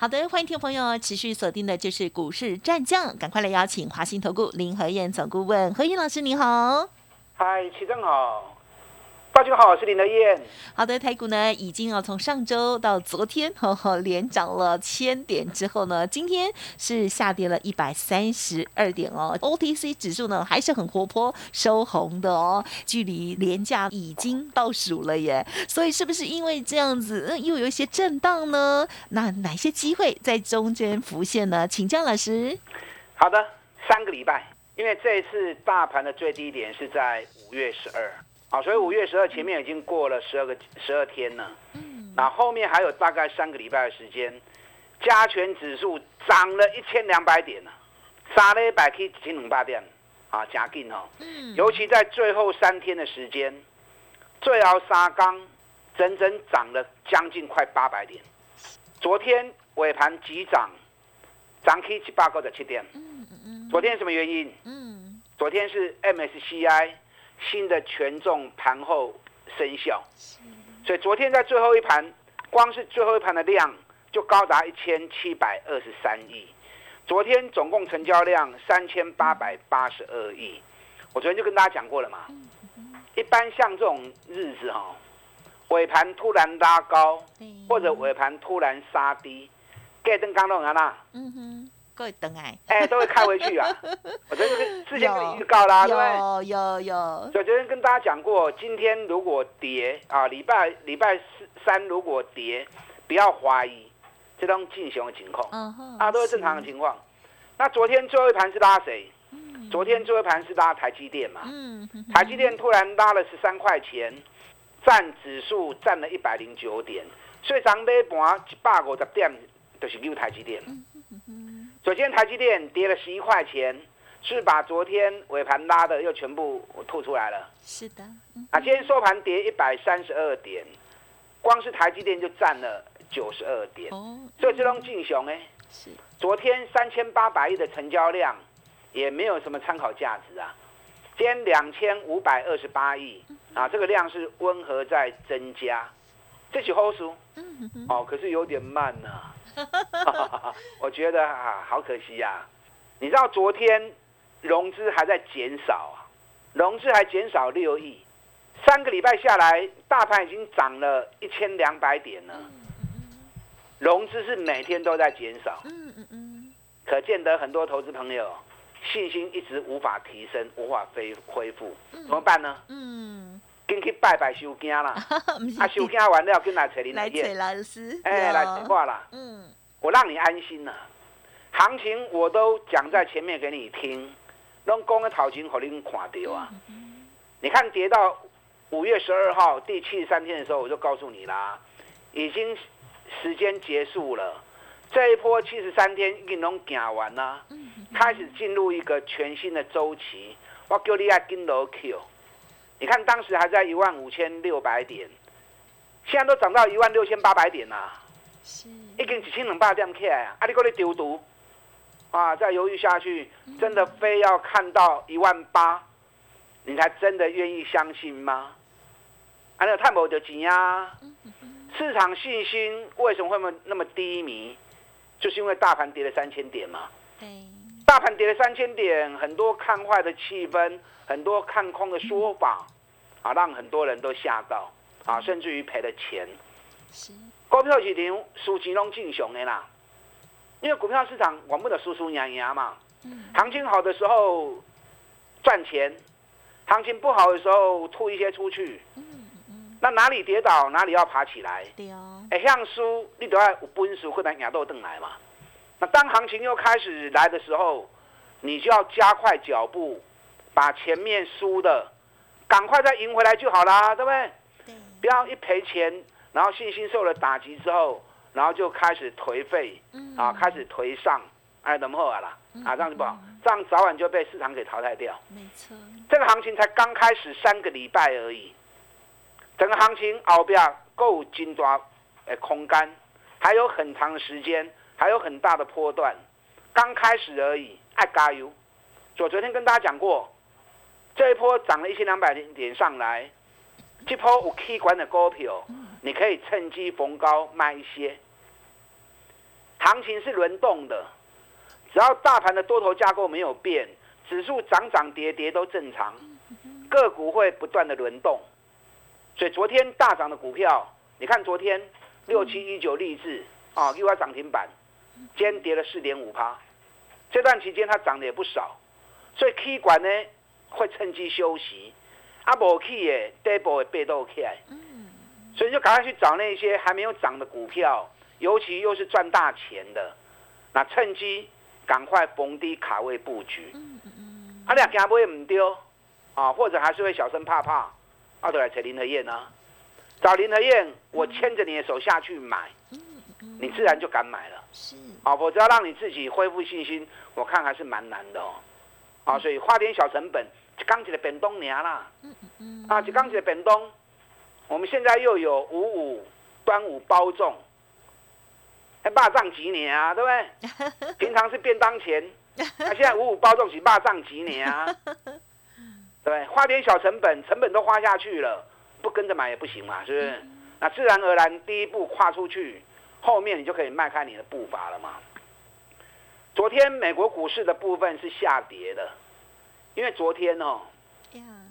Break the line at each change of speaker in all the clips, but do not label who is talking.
好的，欢迎听众朋友持续锁定的就是股市战将，赶快来邀请华兴投顾林和燕总顾问何燕老师，你好。
嗨，齐正好。大家好，我是林德燕。
好的，台股呢已经啊从上周到昨天，呵呵，连涨了千点之后呢，今天是下跌了一百三十二点哦。OTC 指数呢还是很活泼，收红的哦，距离廉价已经倒数了耶。所以是不是因为这样子，嗯，又有一些震荡呢？那哪些机会在中间浮现呢？请教老师。
好的，三个礼拜，因为这一次大盘的最低点是在五月十二。好，所以五月十二前面已经过了十二个十二天了，嗯，那后面还有大概三个礼拜的时间，加权指数涨了一千两百点呢，杀了一百 K 一千两百点，啊，加劲哦，嗯，尤其在最后三天的时间，最后沙钢整整涨了将近快八百点，昨天尾盘急涨，涨 K 七八个的七点，嗯嗯嗯，昨天什么原因？嗯，昨天是 MSCI。新的权重盘后生效，所以昨天在最后一盘，光是最后一盘的量就高达一千七百二十三亿。昨天总共成交量三千八百八十二亿。我昨天就跟大家讲过了嘛，一般像这种日子哈，尾盘突然拉高，或者尾盘突然杀低，盖登刚弄完啦。嗯哼。
各位等哎，
哎，都会开回去啊！我昨天之前跟你预告啦，对不对？
有有有。
所以昨天跟大家讲过，今天如果跌啊，礼拜礼拜四三如果跌，不要怀疑这种进行的情况，啊，都是正常的情况。那昨天最后一盘是拉谁？昨天最后一盘是拉台积电嘛？嗯。台积电突然拉了十三块钱，占指数占了一百零九点，所以涨尾盘一百五十点，就是丢台积电。首先，台积电跌了十一块钱，是把昨天尾盘拉的又全部吐出来了。
是的，
啊，今天收盘跌一百三十二点，光是台积电就占了九十二点。哦，所以这种进雄呢，是昨天三千八百亿的成交量，也没有什么参考价值啊。今天两千五百二十八亿，啊，这个量是温和在增加，这是后数。哦，可是有点慢呐。我觉得啊，好可惜呀！你知道昨天融资还在减少啊，融资还减少六亿，三个礼拜下来，大盘已经涨了一千两百点了。融资是每天都在减少，嗯嗯嗯，可见得很多投资朋友信心一直无法提升，无法恢恢复，怎么办呢？嗯。跟去拜拜收惊啦，啊收惊完了，跟来找你来
找老师，
哎，来讲话啦。嗯，我让你安心了，行情我都讲在前面给你听，拢讲个头前给你看到啊。你看跌到五月十二号第七十三天的时候，我就告诉你啦，已经时间结束了，这一波七十三天已经拢行完啦，开始进入一个全新的周期，我叫你要跟牢 Q。你看，当时还在一万五千六百点，现在都涨到一万六千八百点啦，是，一根几千两百点起来啊！啊，你过来丢毒啊！再犹豫下去，真的非要看到一万八，你才真的愿意相信吗？啊，那太无得钱啊！市场信心为什么会那么低迷？就是因为大盘跌了三千点嘛。对，大盘跌了三千点，很多看坏的气氛。很多看空的说法，啊，让很多人都吓到，啊，甚至于赔了钱。是股票市场输钱拢正常的啦，因为股票市场管不得输输赢赢嘛。嗯。行情好的时候赚钱，行情不好的时候吐一些出去。那哪里跌倒，哪里要爬起来。对哦。哎，像输你都要有本事，或者赢到邓来嘛。那当行情又开始来的时候，你就要加快脚步。把前面输的赶快再赢回来就好啦，对不对？不要一赔钱，然后信心受了打击之后，然后就开始颓废，啊，开始颓丧，哎，怎么好啦？啊，这样子不好，这样早晚就被市场给淘汰掉。
没错，
这个行情才刚开始三个礼拜而已，整个行情后边够金抓诶空干，还有很长的时间，还有很大的波段，刚开始而已，爱加油。我昨天跟大家讲过，这一波涨了一千两百点上来，这波有 K 管的股票，你可以趁机逢高卖一些。行情是轮动的，只要大盘的多头架构没有变，指数涨涨跌跌都正常，个股会不断的轮动。所以昨天大涨的股票，你看昨天六七一九励志啊，又要涨停板，今天跌了四点五趴，这段期间它涨的也不少，所以 K 管呢会趁机休息，啊无去的底部会被动起来，所以就赶快去找那些还没有涨的股票。尤其又是赚大钱的，那趁机赶快逢低卡位布局。啊，俩惊买唔丢啊，或者还是会小声怕怕，啊，都来找林和燕啊，找林和燕，我牵着你的手下去买，你自然就敢买了。是。啊，否则要让你自己恢复信心，我看还是蛮难的哦。啊，所以花点小成本，刚起的本东年啦。嗯嗯嗯。啊，就刚起的本东，我们现在又有五五端午包粽。还霸占几年啊？对不对？平常是便当钱，那现在五五包粽是霸占几年啊？对，花点小成本，成本都花下去了，不跟着买也不行嘛，是不是？那自然而然第一步跨出去，后面你就可以迈开你的步伐了嘛。昨天美国股市的部分是下跌的，因为昨天哦，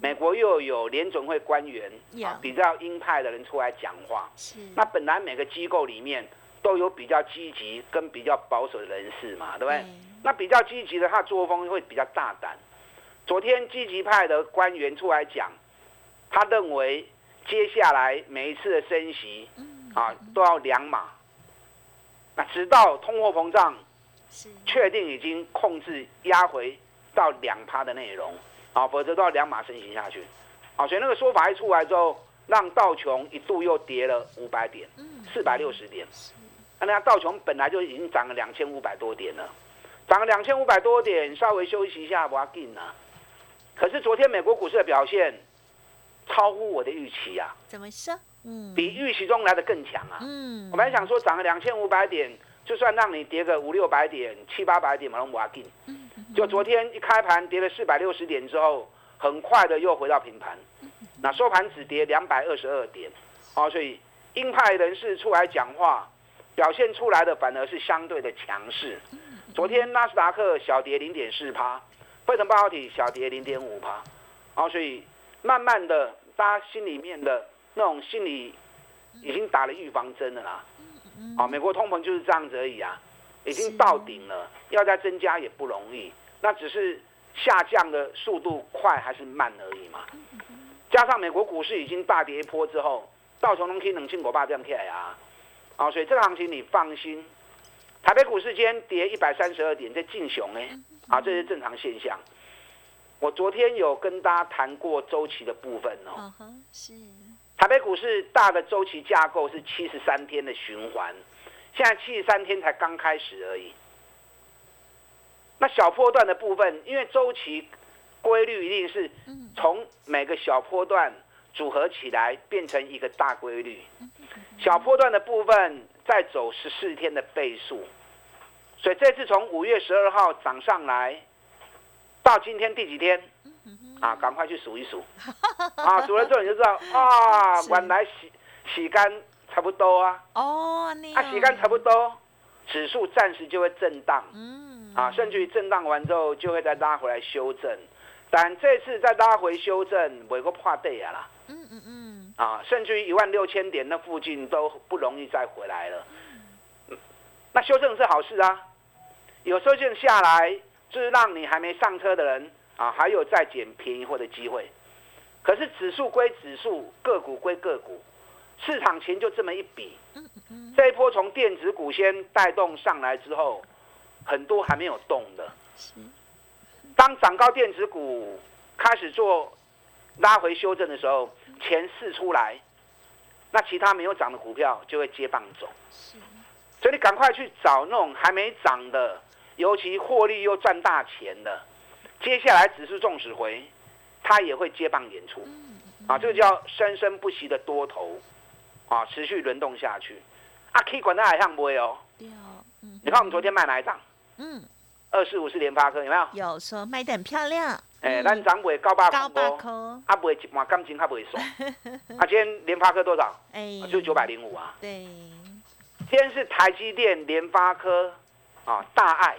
美国又有联准会官员啊比较鹰派的人出来讲话，那本来每个机构里面。都有比较积极跟比较保守的人士嘛，对不对？那比较积极的，他作风会比较大胆。昨天积极派的官员出来讲，他认为接下来每一次的升息，啊，都要两码。那直到通货膨胀确定已经控制压回到两趴的内容，啊，否则都要两码升息下去。啊，所以那个说法一出来之后，让道琼一度又跌了五百点，四百六十点。那家道琼本来就已经涨了两千五百多点了，涨了两千五百多点，稍微休息一下，不要紧啊。可是昨天美国股市的表现超乎我的预期啊！
怎么说？
嗯，比预期中来的更强啊！嗯，我本来想说涨了两千五百点，就算让你跌个五六百点、七八百点，嘛，都不要紧。嗯，就昨天一开盘跌了四百六十点之后，很快的又回到平盘。那收盘只跌两百二十二点，哦，所以鹰派人士出来讲话。表现出来的反而是相对的强势。昨天纳斯达克小跌零点四趴，费城半导体小跌零点五趴。哦，所以慢慢的，大家心里面的那种心理已经打了预防针了啦。啊，美国通膨就是这样子而已啊，已经到顶了，要再增加也不容易。那只是下降的速度快还是慢而已嘛。加上美国股市已经大跌一波之后，道琼能以冷清国霸这样起来啊。啊，所以这个行情你放心。台北股市今天跌一百三十二点，在进熊呢，啊，这是正常现象。我昨天有跟大家谈过周期的部分哦。是。台北股市大的周期架构是七十三天的循环，现在七十三天才刚开始而已。那小波段的部分，因为周期规律一定是从每个小波段组合起来变成一个大规律。小波段的部分再走十四天的倍数，所以这次从五月十二号涨上来，到今天第几天？啊，赶快去数一数，啊，数了之后你就知道，啊，原来洗洗干差不多啊。哦，啊，洗干差不多，指数暂时就会震荡，嗯，啊，甚至于震荡完之后就会再拉回来修正，但这次再拉回修正，每个怕对啊啦。嗯嗯嗯。啊，甚至于一万六千点那附近都不容易再回来了。那修正是好事啊，有时候就下来，就是让你还没上车的人啊，还有再捡便宜货的机会。可是指数归指数，个股归个股，市场钱就这么一笔。这一波从电子股先带动上来之后，很多还没有动的。当涨高电子股开始做拉回修正的时候。钱试出来，那其他没有涨的股票就会接棒走。所以你赶快去找那种还没涨的、尤其获利又赚大钱的，接下来指数纵使回，它也会接棒演出，啊，这个叫生生不息的多头，啊，持续轮动下去。啊，K 管它还像不会哦。你看我们昨天卖哪一张？嗯，二四五是联发科，有没有？
有说卖的很漂亮。
哎，咱涨不高八
高八科，
啊不会一万感情，还不会爽。啊，今天联发科多少？哎，就九百零五啊。
对。
今天是台积电、联发科啊大爱。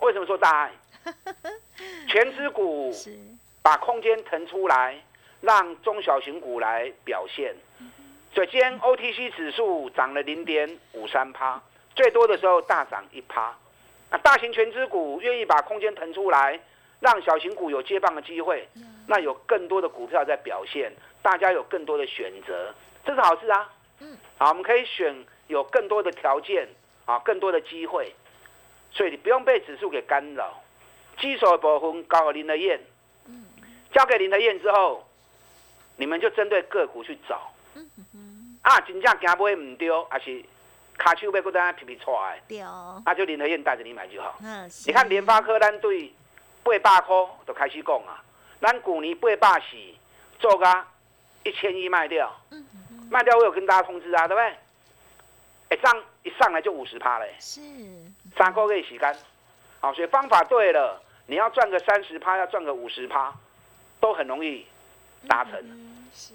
为什么说大爱？全资股把空间腾出来，让中小型股来表现。所以今天 OTC 指数涨了零点五三趴，最多的时候大涨一趴。那大型全资股愿意把空间腾出来，让小型股有接棒的机会，那有更多的股票在表现，大家有更多的选择，这是好事啊。嗯，好，我们可以选有更多的条件啊，更多的机会，所以你不用被指数给干扰。基础的部分交给林德燕，交给林德燕之后，你们就针对个股去找。啊，真正行买唔对，还是卡手要搁在皮皮出来。
对。
那就林德燕带着你买就好。嗯。你看联发科，咱对八百块都开始讲啊。咱去年八百四做个一千亿卖掉，卖掉我有跟大家通知啊，对不对？一上一上来就五十趴嘞。
是。
三个月时间，好，所以方法对了，你要赚个三十趴，要赚个五十趴，都很容易达成。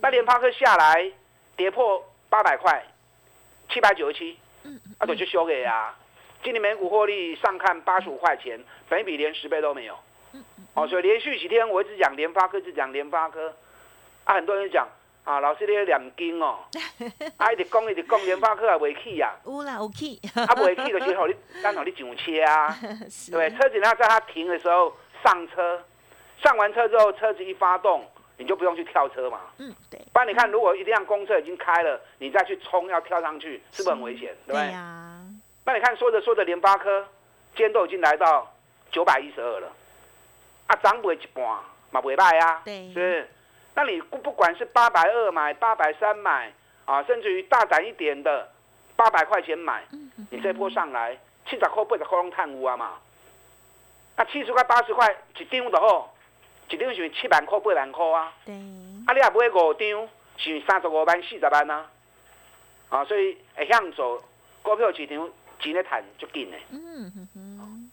那联发科下来跌破。八百块，七百九十七，嗯，啊，就去修给啊。今年每股获利上看八十五块钱，本比连十倍都没有。哦，所以连续几天我一直讲联发科，一直讲联发科，啊，很多人讲啊，老师你念经哦，啊，一直讲一直讲联发科也未起呀，
有啦有起，
啊，未起就是好你刚好你上车啊，对，车子要在它停的时候上车，上完车之后车子一发动。你就不用去跳车嘛。
嗯，对。
不然你看，如果一辆公车已经开了，你再去冲要跳上去，是不是很危险？对不对？
呀。
那你看，说着说着，联发科今天都已经来到九百一十二了，啊，涨不会一半，嘛不会卖啊。
对。
是。那你不不管是八百二买，八百三买，啊，甚至于大胆一点的八百块钱买，你这波上来七十块、八十块拢贪污啊嘛。那七十块、八十块一张就好。一张是七万块、八万块啊！
对。
啊，你也买五张，是三十五万、四十万啊！啊，所以会向走股票市场钱咧赚足紧的。嗯哼哼。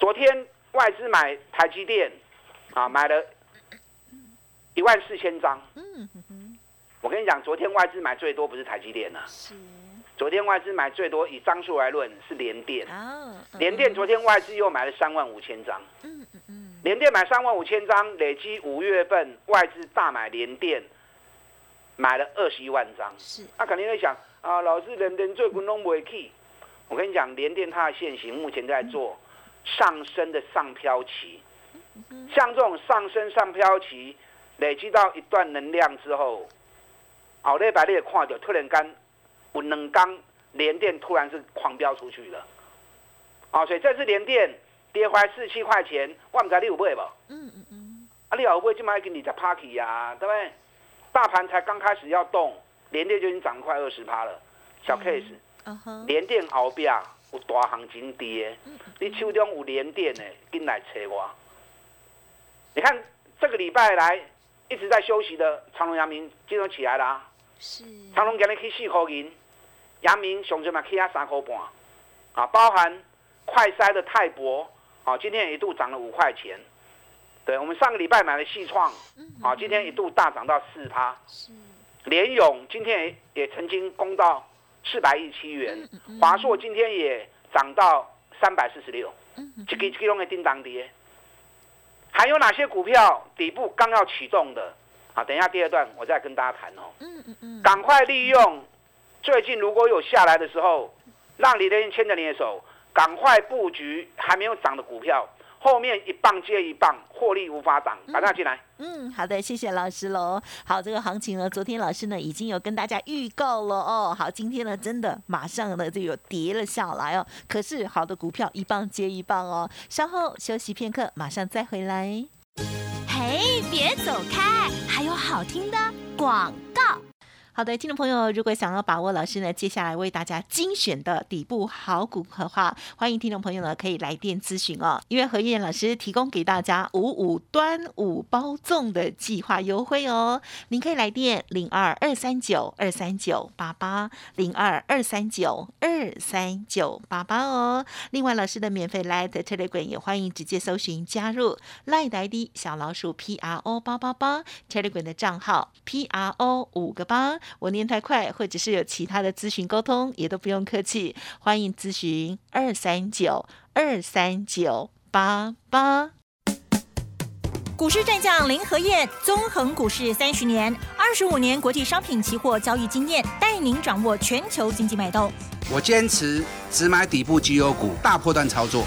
昨天外资买台积电，啊，买了一万四千张。嗯。我跟你讲，昨天外资买最多不是台积电呐。是。昨天外资买最多，以张数来论是联电。哦。联电昨天外资又买了三万五千张。嗯嗯嗯。联电买三万五千张，累积五月份外资大买联电，买了二十一万张。
是，
他肯定会想啊，老师联电最滚动不会去。我跟你讲，联电它的现行目前在做上升的上飘期，像这种上升上飘期累积到一段能量之后，后礼拜你也看到突然间有两刚联电突然是狂飙出去了，啊，所以这次联电。跌回来四七块钱，我唔知你有买不？嗯嗯嗯。啊，你有买就买给你在 party 呀，对不对？大盘才刚开始要动，连电就已经涨快二十趴了，小 case。嗯哼。连电后边有大行情跌，你手中有连电的，进来找我。你看这个礼拜来一直在休息的长隆、阳明，今天起来了。
是。
长隆今日去四块银，阳明上最嘛去啊三块半，啊，包含快筛的泰博。啊，今天一度涨了五块钱，对我们上个礼拜买了细创，啊，今天一度大涨到四趴。是，联勇今天也也曾经攻到四百亿七元，华硕今天也涨到三百四十六，这个这个的叮当跌。还有哪些股票底部刚要启动的？好，等一下第二段我再跟大家谈哦。嗯嗯嗯，赶快利用最近如果有下来的时候，让李德英牵着你的手。赶快布局还没有涨的股票，后面一棒接一棒，获利无法挡，把它进来。
嗯，好的，谢谢老师喽。好，这个行情呢，昨天老师呢已经有跟大家预告了哦。好，今天呢真的马上呢就有跌了下来哦。可是好的股票一棒接一棒哦。稍后休息片刻，马上再回来。嘿，别走开，还有好听的广告。好的，听众朋友，如果想要把握老师呢接下来为大家精选的底部好股的话，欢迎听众朋友呢可以来电咨询哦。因为何燕老师提供给大家五五端午包粽的计划优惠哦，您可以来电零二二三九二三九八八零二二三九二三九八八哦。另外，老师的免费 Light Telegram 也欢迎直接搜寻加入 Light ID 小老鼠 P R O 八八八 Telegram 的账号 P R O 五个八。我念太快，或者是有其他的咨询沟通，也都不用客气，欢迎咨询二三九二三九八八。
股市战将林和燕，纵横股市三十年，二十五年国际商品期货交易经验，带您掌握全球经济脉动。
我坚持只买底部绩优股，大波段操作。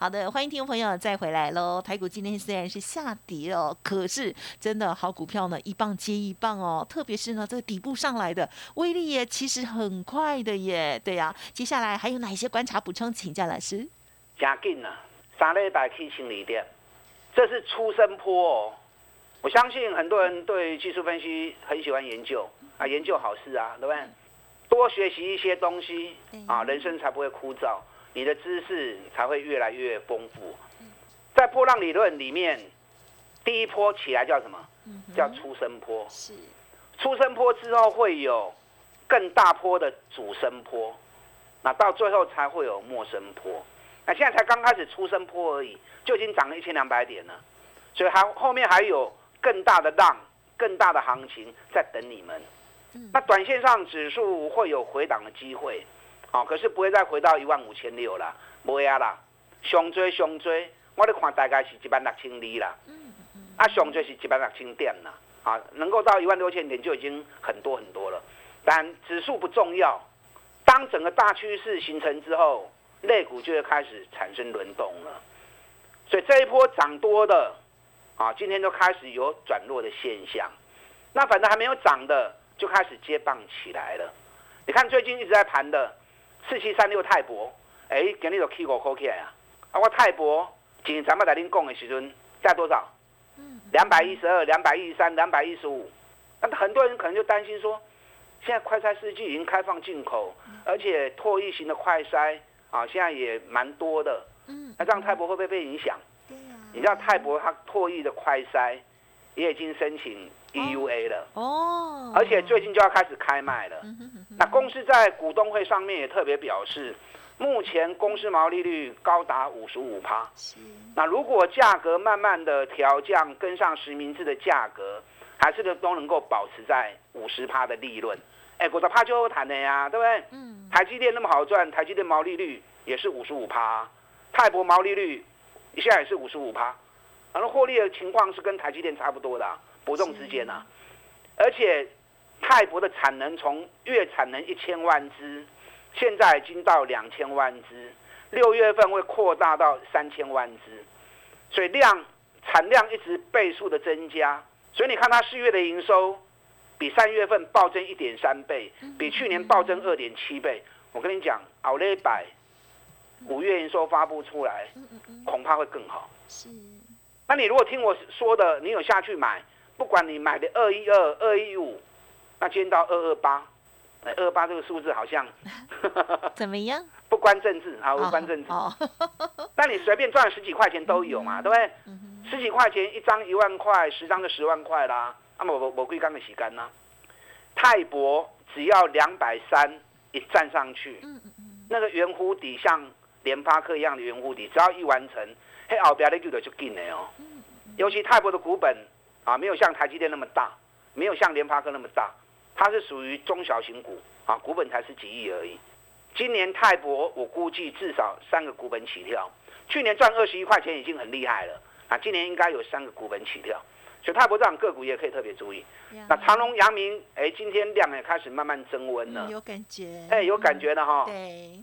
好的，欢迎听众朋友再回来喽。台股今天虽然是下跌哦，可是真的好股票呢，一棒接一棒哦。特别是呢，这个底部上来的威力也其实很快的耶。对呀，接下来还有哪些观察补充？请教老师。
加紧啊，三礼拜去清理点，这是出生坡哦。我相信很多人对技术分析很喜欢研究啊，研究好事啊，对不对？多学习一些东西啊，人生才不会枯燥。你的知识才会越来越丰富。在波浪理论里面，第一波起来叫什么？叫出生坡。是。出生坡之后会有更大坡的主升坡，那到最后才会有末生坡。那现在才刚开始出生坡而已，就已经涨了一千两百点了。所以还后面还有更大的浪、更大的行情在等你们。那短线上指数会有回档的机会。好，可是不会再回到一万五千六了，不会啊啦，上追上追，我咧看大概是一万六千二啦，啊上追是一万六千点啦，啊能够到一万六千点就已经很多很多了，但指数不重要，当整个大趋势形成之后，类股就会开始产生轮动了，所以这一波涨多的，啊今天就开始有转弱的现象，那反正还没有涨的就开始接棒起来了，你看最近一直在盘的。四七三六泰博，哎，今日就起五块起来啊！啊，我泰博今日咱们在恁讲的时阵在多少？两百一十二、两百一十三、两百一十五。那很多人可能就担心说，现在快筛试剂已经开放进口，而且唾液型的快筛啊，现在也蛮多的。嗯。那这样泰博会不会被影响？你知道泰博它唾液的快筛也已经申请 EUA 了。哦。而且最近就要开始开卖了。那公司在股东会上面也特别表示，目前公司毛利率高达五十五趴。那如果价格慢慢的调降，跟上实名制的价格，还是都能够保持在五十趴的利润。哎，股的趴就谈的呀，对不对？嗯。台积电那么好赚，台积电毛利率也是五十五趴，泰博毛利率现在也是五十五趴，反正获利的情况是跟台积电差不多的，伯仲之间啊，而且。泰博的产能从月产能一千万只，现在已经到两千万只，六月份会扩大到三千万只，所以量产量一直倍数的增加，所以你看它四月的营收比三月份暴增一点三倍，比去年暴增二点七倍。我跟你讲，奥雷百五月营收发布出来，恐怕会更好。是，那你如果听我说的，你有下去买，不管你买的二一二、二一五。那今天到二二八，哎，二二八这个数字好像
怎么样？
不关政治啊，无关政治。那你随便赚十几块钱都有嘛，对不对？十几块钱一张一万块，十张就十万块啦。那么我我贵刚的洗干啦，泰博只要两百三一站上去，嗯那个圆弧底像联发科一样的圆弧底，只要一完成，嘿，后边的就就进了哦。尤其泰博的股本啊，没有像台积电那么大。没有像联发科那么大，它是属于中小型股啊，股本才是几亿而已。今年泰博我估计至少三个股本起跳，去年赚二十一块钱已经很厉害了啊，今年应该有三个股本起跳，所以泰博这样个股也可以特别注意。那长隆、阳明，哎，今天量也开始慢慢增温了，
有感觉，
哎，有感觉了哈。
对，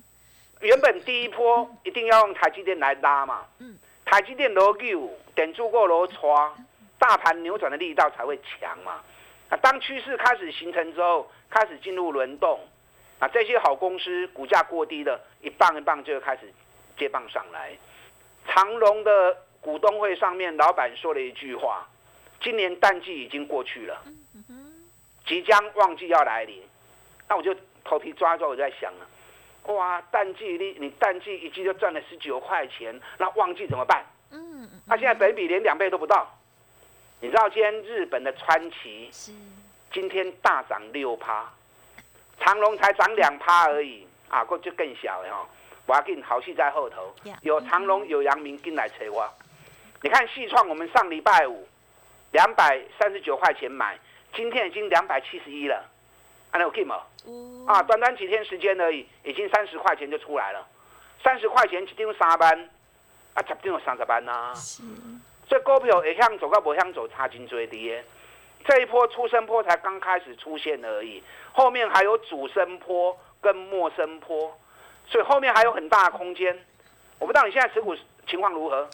原本第一波一定要用台积电来拉嘛，嗯，台积电楼九点住过楼窗，大盘扭转的力道才会强嘛。啊，当趋势开始形成之后，开始进入轮动，啊，这些好公司股价过低的，一棒一棒就会开始接棒上来。长隆的股东会上面，老板说了一句话：今年淡季已经过去了，即将旺季要来临。那我就头皮抓抓，我就在想啊，哇，淡季你你淡季一季就赚了十九块钱，那旺季怎么办？嗯，那现在本比连两倍都不到。你知道今天日本的川崎今天大涨六趴，长隆才涨两趴而已啊，过就更小了哈。我要给你好戏在后头，有长隆有阳明进来催我。你看细创，我们上礼拜五两百三十九块钱买，今天已经两百七十一了，啊，短短几天时间而已，已经三十块钱就出来了。三十块钱一定三班，啊，十定有三十班呐。这股票也向走，跟不向走差劲最低。这一波出生坡才刚开始出现而已，后面还有主升坡跟末升坡，所以后面还有很大的空间。我不知道你现在持股情况如何，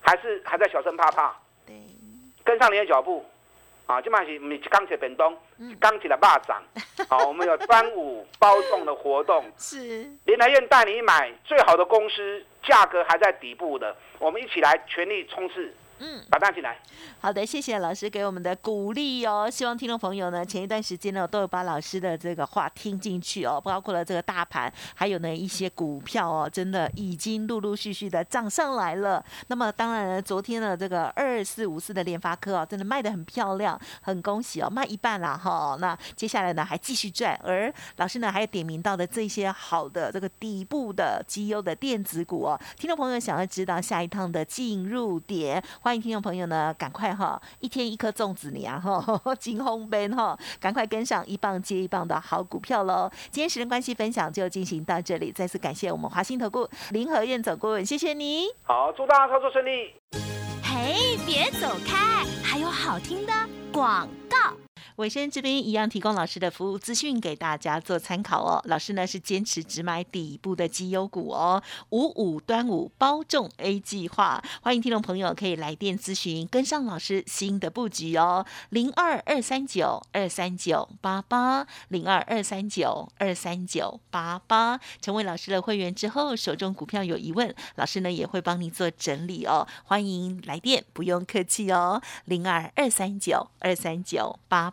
还是还在小声怕怕？跟上你的脚步。啊，这嘛是毋是钢铁变动，钢铁的霸掌。好，我们有端午包粽的活动，
是
林台燕带你买最好的公司，价格还在底部的，我们一起来全力冲刺。嗯，把单进来。
好的，谢谢老师给我们的鼓励哦。希望听众朋友呢，前一段时间呢，都有把老师的这个话听进去哦。包括了这个大盘，还有呢一些股票哦，真的已经陆陆续续的涨上来了。那么当然，昨天呢这个二四五四的联发科哦，真的卖的很漂亮，很恭喜哦，卖一半啦哈。那接下来呢，还继续赚。而老师呢，还有点名到的这些好的这个底部的绩优的电子股哦，听众朋友想要知道下一趟的进入点，欢迎听众朋友呢，赶快哈，一天一颗粽子你啊哈，金红杯哈，赶快跟上一棒接一棒的好股票喽！今天时间关系分享就进行到这里，再次感谢我们华兴投顾林和燕总顾问，谢谢你。
好，祝大家操作顺利。
嘿，别走开，还有好听的广告。
尾声这边一样提供老师的服务资讯给大家做参考哦。老师呢是坚持只买底部的绩优股哦。五五端午包中 A 计划，欢迎听众朋友可以来电咨询，跟上老师新的布局哦。零二二三九二三九八八零二二三九二三九八八，成为老师的会员之后，手中股票有疑问，老师呢也会帮你做整理哦。欢迎来电，不用客气哦。零二二三九二三九八。